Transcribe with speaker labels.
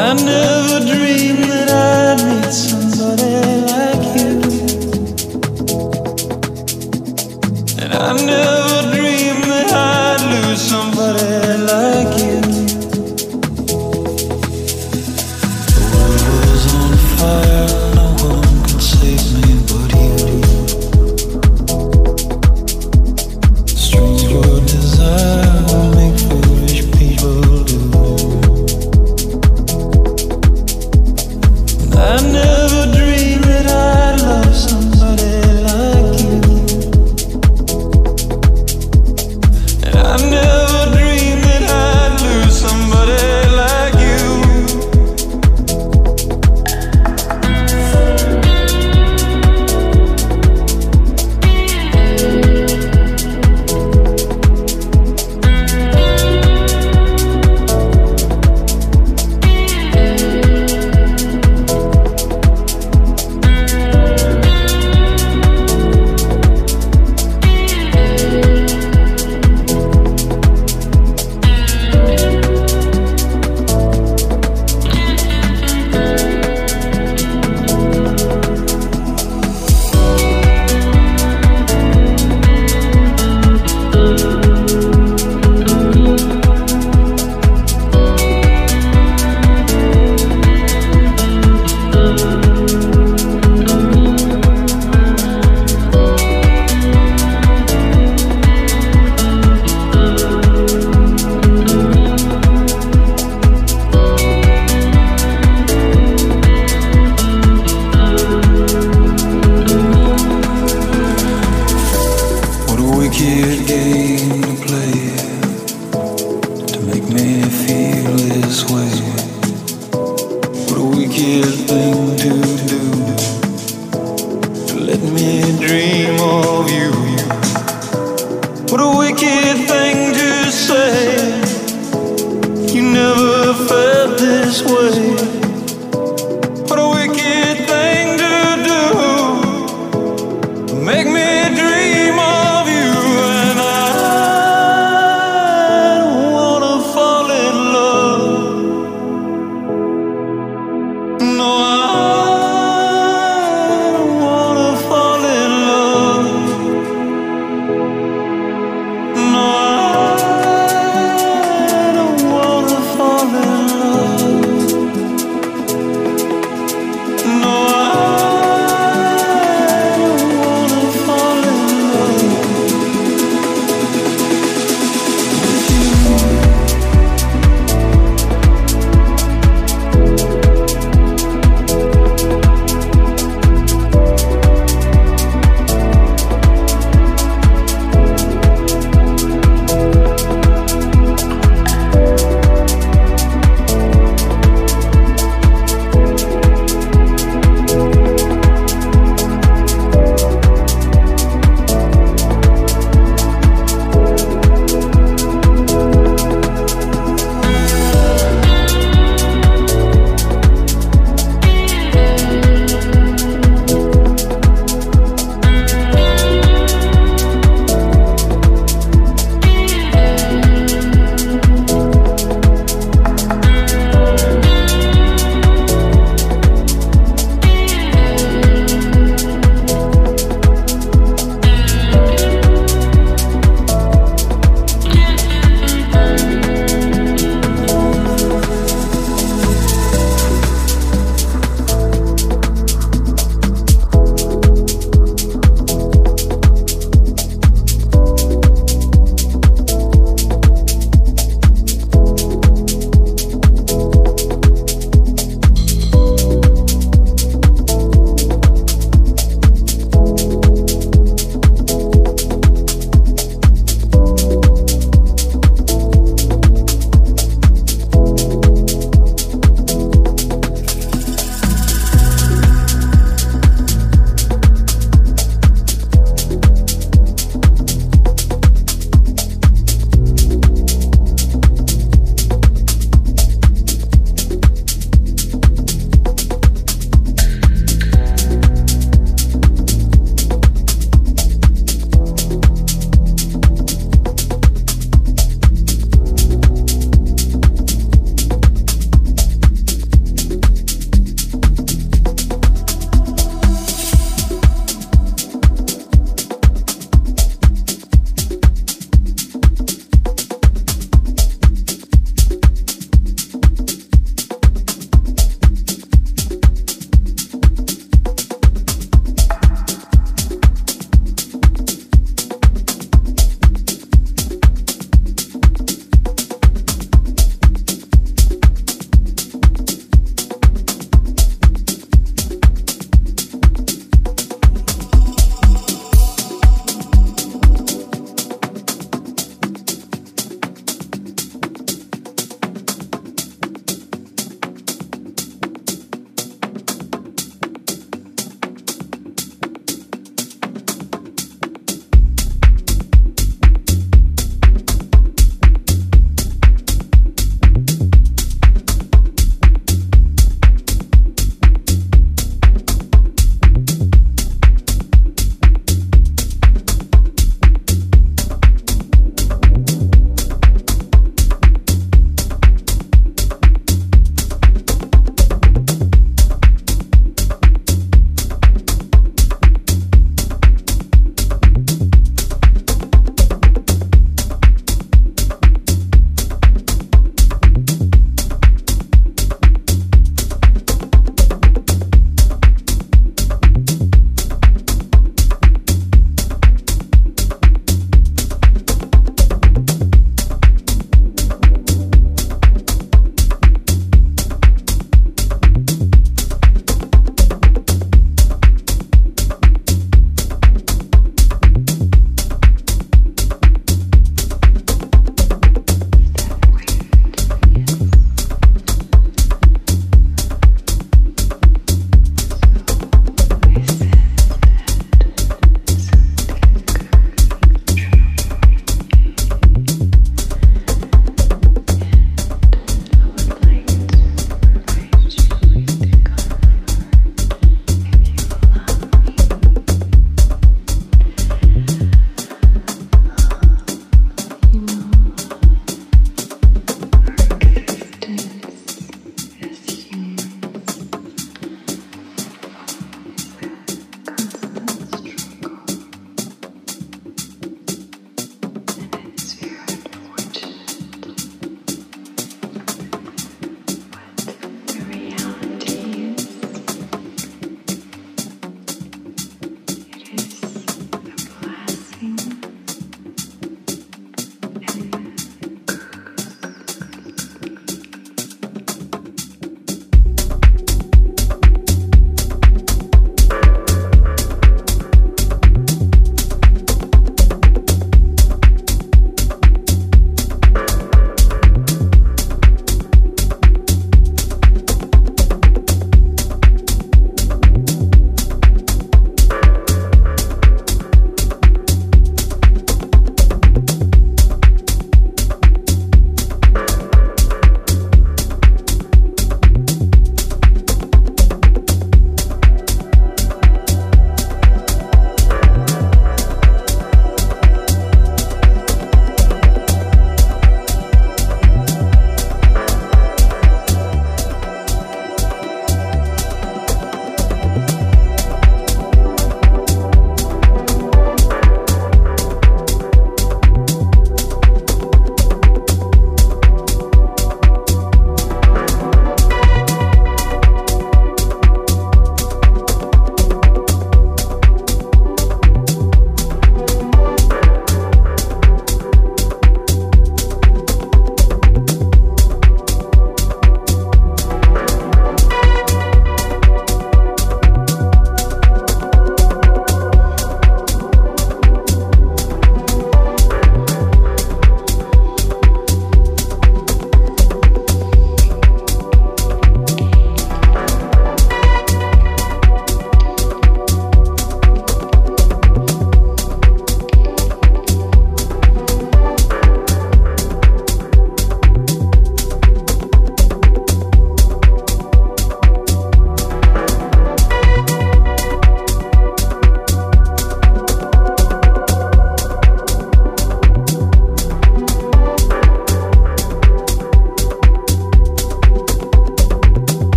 Speaker 1: I never dreamed that I'd meet somebody